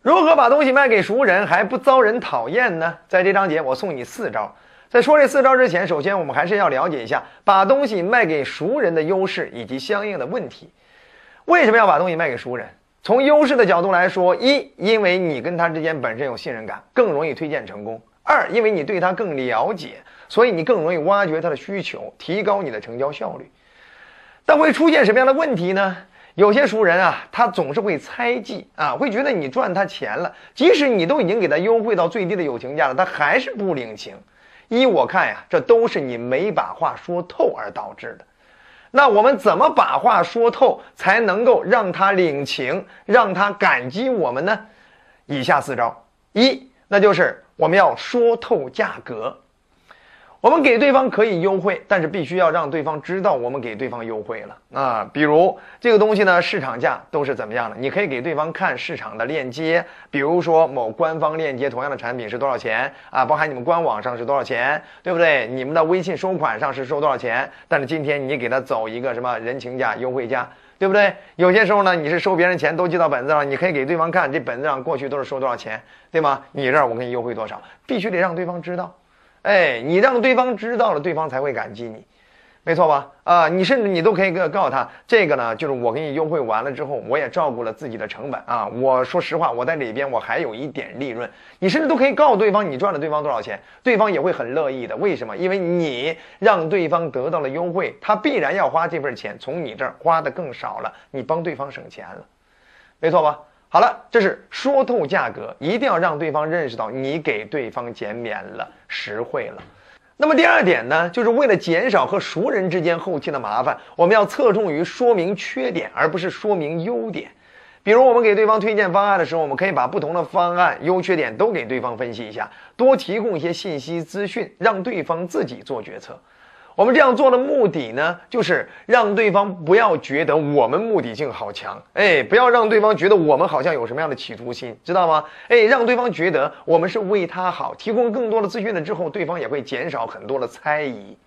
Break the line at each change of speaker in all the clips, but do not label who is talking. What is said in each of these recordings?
如何把东西卖给熟人还不遭人讨厌呢？在这章节我送你四招。在说这四招之前，首先我们还是要了解一下把东西卖给熟人的优势以及相应的问题。为什么要把东西卖给熟人？从优势的角度来说，一，因为你跟他之间本身有信任感，更容易推荐成功；二，因为你对他更了解，所以你更容易挖掘他的需求，提高你的成交效率。但会出现什么样的问题呢？有些熟人啊，他总是会猜忌啊，会觉得你赚他钱了，即使你都已经给他优惠到最低的友情价了，他还是不领情。依我看呀，这都是你没把话说透而导致的。那我们怎么把话说透，才能够让他领情，让他感激我们呢？以下四招：一，那就是我们要说透价格。我们给对方可以优惠，但是必须要让对方知道我们给对方优惠了啊。比如这个东西呢，市场价都是怎么样的？你可以给对方看市场的链接，比如说某官方链接，同样的产品是多少钱啊？包含你们官网上是多少钱，对不对？你们的微信收款上是收多少钱？但是今天你给他走一个什么人情价、优惠价，对不对？有些时候呢，你是收别人钱都记到本子上，你可以给对方看这本子上过去都是收多少钱，对吗？你这儿我给你优惠多少，必须得让对方知道。哎，你让对方知道了，对方才会感激你，没错吧？啊，你甚至你都可以告告诉他，这个呢，就是我给你优惠完了之后，我也照顾了自己的成本啊。我说实话，我在里边我还有一点利润，你甚至都可以告诉对方，你赚了对方多少钱，对方也会很乐意的。为什么？因为你让对方得到了优惠，他必然要花这份钱从你这儿花的更少了，你帮对方省钱了，没错吧？好了，这是说透价格，一定要让对方认识到你给对方减免了，实惠了。那么第二点呢，就是为了减少和熟人之间后期的麻烦，我们要侧重于说明缺点，而不是说明优点。比如我们给对方推荐方案的时候，我们可以把不同的方案优缺点都给对方分析一下，多提供一些信息资讯，让对方自己做决策。我们这样做的目的呢，就是让对方不要觉得我们目的性好强，哎，不要让对方觉得我们好像有什么样的企图心，知道吗？哎，让对方觉得我们是为他好，提供更多的资讯了之后，对方也会减少很多的猜疑，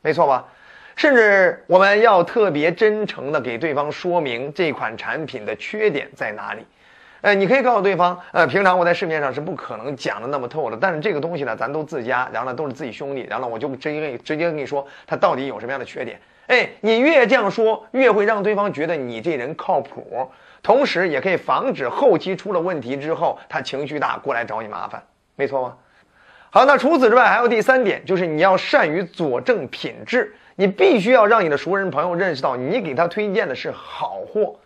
没错吧？甚至我们要特别真诚的给对方说明这款产品的缺点在哪里。哎，你可以告诉对方，呃，平常我在市面上是不可能讲的那么透的，但是这个东西呢，咱都自家，然后呢都是自己兄弟，然后呢我就直接跟你直接跟你说，它到底有什么样的缺点？哎，你越这样说，越会让对方觉得你这人靠谱，同时也可以防止后期出了问题之后他情绪大过来找你麻烦，没错吗？好，那除此之外还有第三点，就是你要善于佐证品质，你必须要让你的熟人朋友认识到你给他推荐的是好货。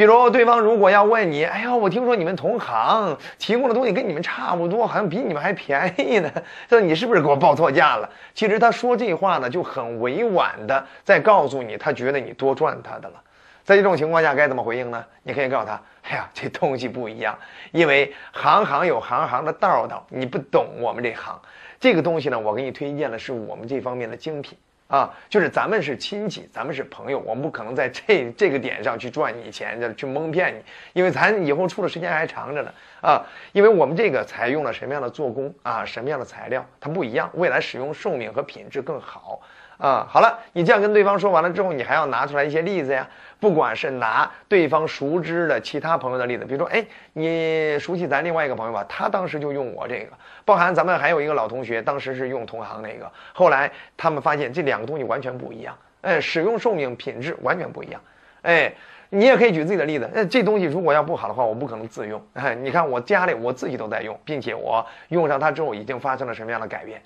比如对方如果要问你，哎呀，我听说你们同行提供的东西跟你们差不多，好像比你们还便宜呢，这你是不是给我报错价了？其实他说这话呢，就很委婉的在告诉你，他觉得你多赚他的了。在这种情况下该怎么回应呢？你可以告诉他，哎呀，这东西不一样，因为行行有行行的道道，你不懂我们这行，这个东西呢，我给你推荐的是我们这方面的精品。啊，就是咱们是亲戚，咱们是朋友，我们不可能在这这个点上去赚你钱，去蒙骗你，因为咱以后处的时间还长着呢。啊，因为我们这个采用了什么样的做工啊，什么样的材料，它不一样，未来使用寿命和品质更好。啊，好了，你这样跟对方说完了之后，你还要拿出来一些例子呀。不管是拿对方熟知的其他朋友的例子，比如说，哎，你熟悉咱另外一个朋友吧？他当时就用我这个，包含咱们还有一个老同学，当时是用同行那个，后来他们发现这两个东西完全不一样，哎，使用寿命、品质完全不一样，哎，你也可以举自己的例子，那这东西如果要不好的话，我不可能自用，你看我家里我自己都在用，并且我用上它之后已经发生了什么样的改变，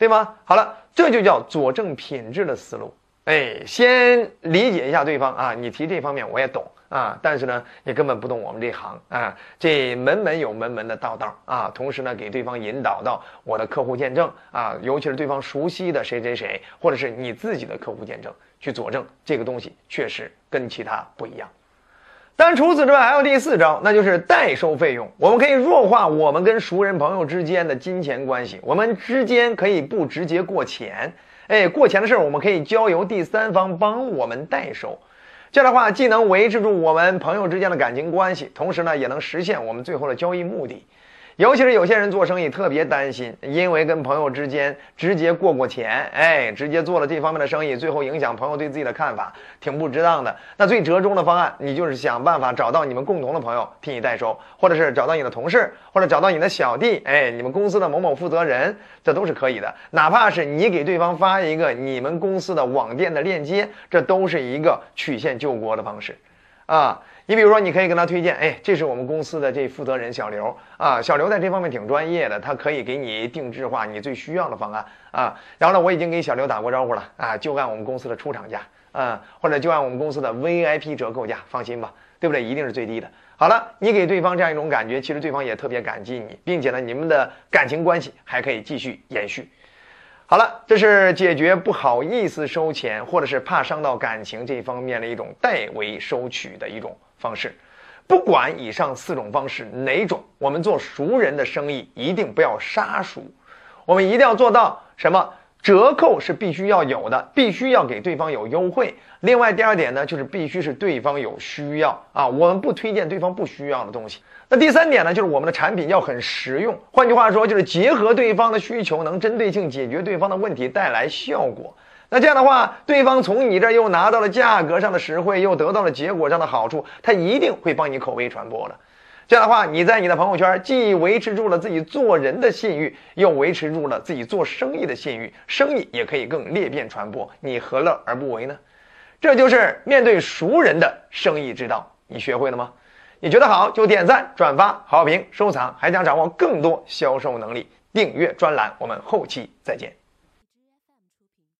对吗？好了，这就叫佐证品质的思路。哎，先理解一下对方啊！你提这方面我也懂啊，但是呢，你根本不懂我们这行啊。这门门有门门的道道啊，同时呢，给对方引导到我的客户见证啊，尤其是对方熟悉的谁谁谁，或者是你自己的客户见证去佐证这个东西确实跟其他不一样。但除此之外，还有第四招，那就是代收费用。我们可以弱化我们跟熟人朋友之间的金钱关系，我们之间可以不直接过钱。哎，过钱的事儿我们可以交由第三方帮我们代收，这样的话既能维持住我们朋友之间的感情关系，同时呢也能实现我们最后的交易目的。尤其是有些人做生意特别担心，因为跟朋友之间直接过过钱，哎，直接做了这方面的生意，最后影响朋友对自己的看法，挺不值当的。那最折中的方案，你就是想办法找到你们共同的朋友替你代收，或者是找到你的同事，或者找到你的小弟，哎，你们公司的某某负责人，这都是可以的。哪怕是你给对方发一个你们公司的网店的链接，这都是一个曲线救国的方式，啊。你比如说，你可以跟他推荐，哎，这是我们公司的这负责人小刘啊，小刘在这方面挺专业的，他可以给你定制化你最需要的方案啊。然后呢，我已经给小刘打过招呼了啊，就按我们公司的出厂价啊，或者就按我们公司的 VIP 折扣价，放心吧，对不对？一定是最低的。好了，你给对方这样一种感觉，其实对方也特别感激你，并且呢，你们的感情关系还可以继续延续。好了，这是解决不好意思收钱，或者是怕伤到感情这方面的一种代为收取的一种方式。不管以上四种方式哪种，我们做熟人的生意一定不要杀熟，我们一定要做到什么？折扣是必须要有的，必须要给对方有优惠。另外，第二点呢，就是必须是对方有需要啊，我们不推荐对方不需要的东西。那第三点呢，就是我们的产品要很实用。换句话说，就是结合对方的需求，能针对性解决对方的问题，带来效果。那这样的话，对方从你这儿又拿到了价格上的实惠，又得到了结果上的好处，他一定会帮你口碑传播的。这样的话，你在你的朋友圈既维持住了自己做人的信誉，又维持住了自己做生意的信誉，生意也可以更裂变传播，你何乐而不为呢？这就是面对熟人的生意之道，你学会了吗？你觉得好就点赞、转发、好评、收藏，还想掌握更多销售能力，订阅专栏，我们后期再见。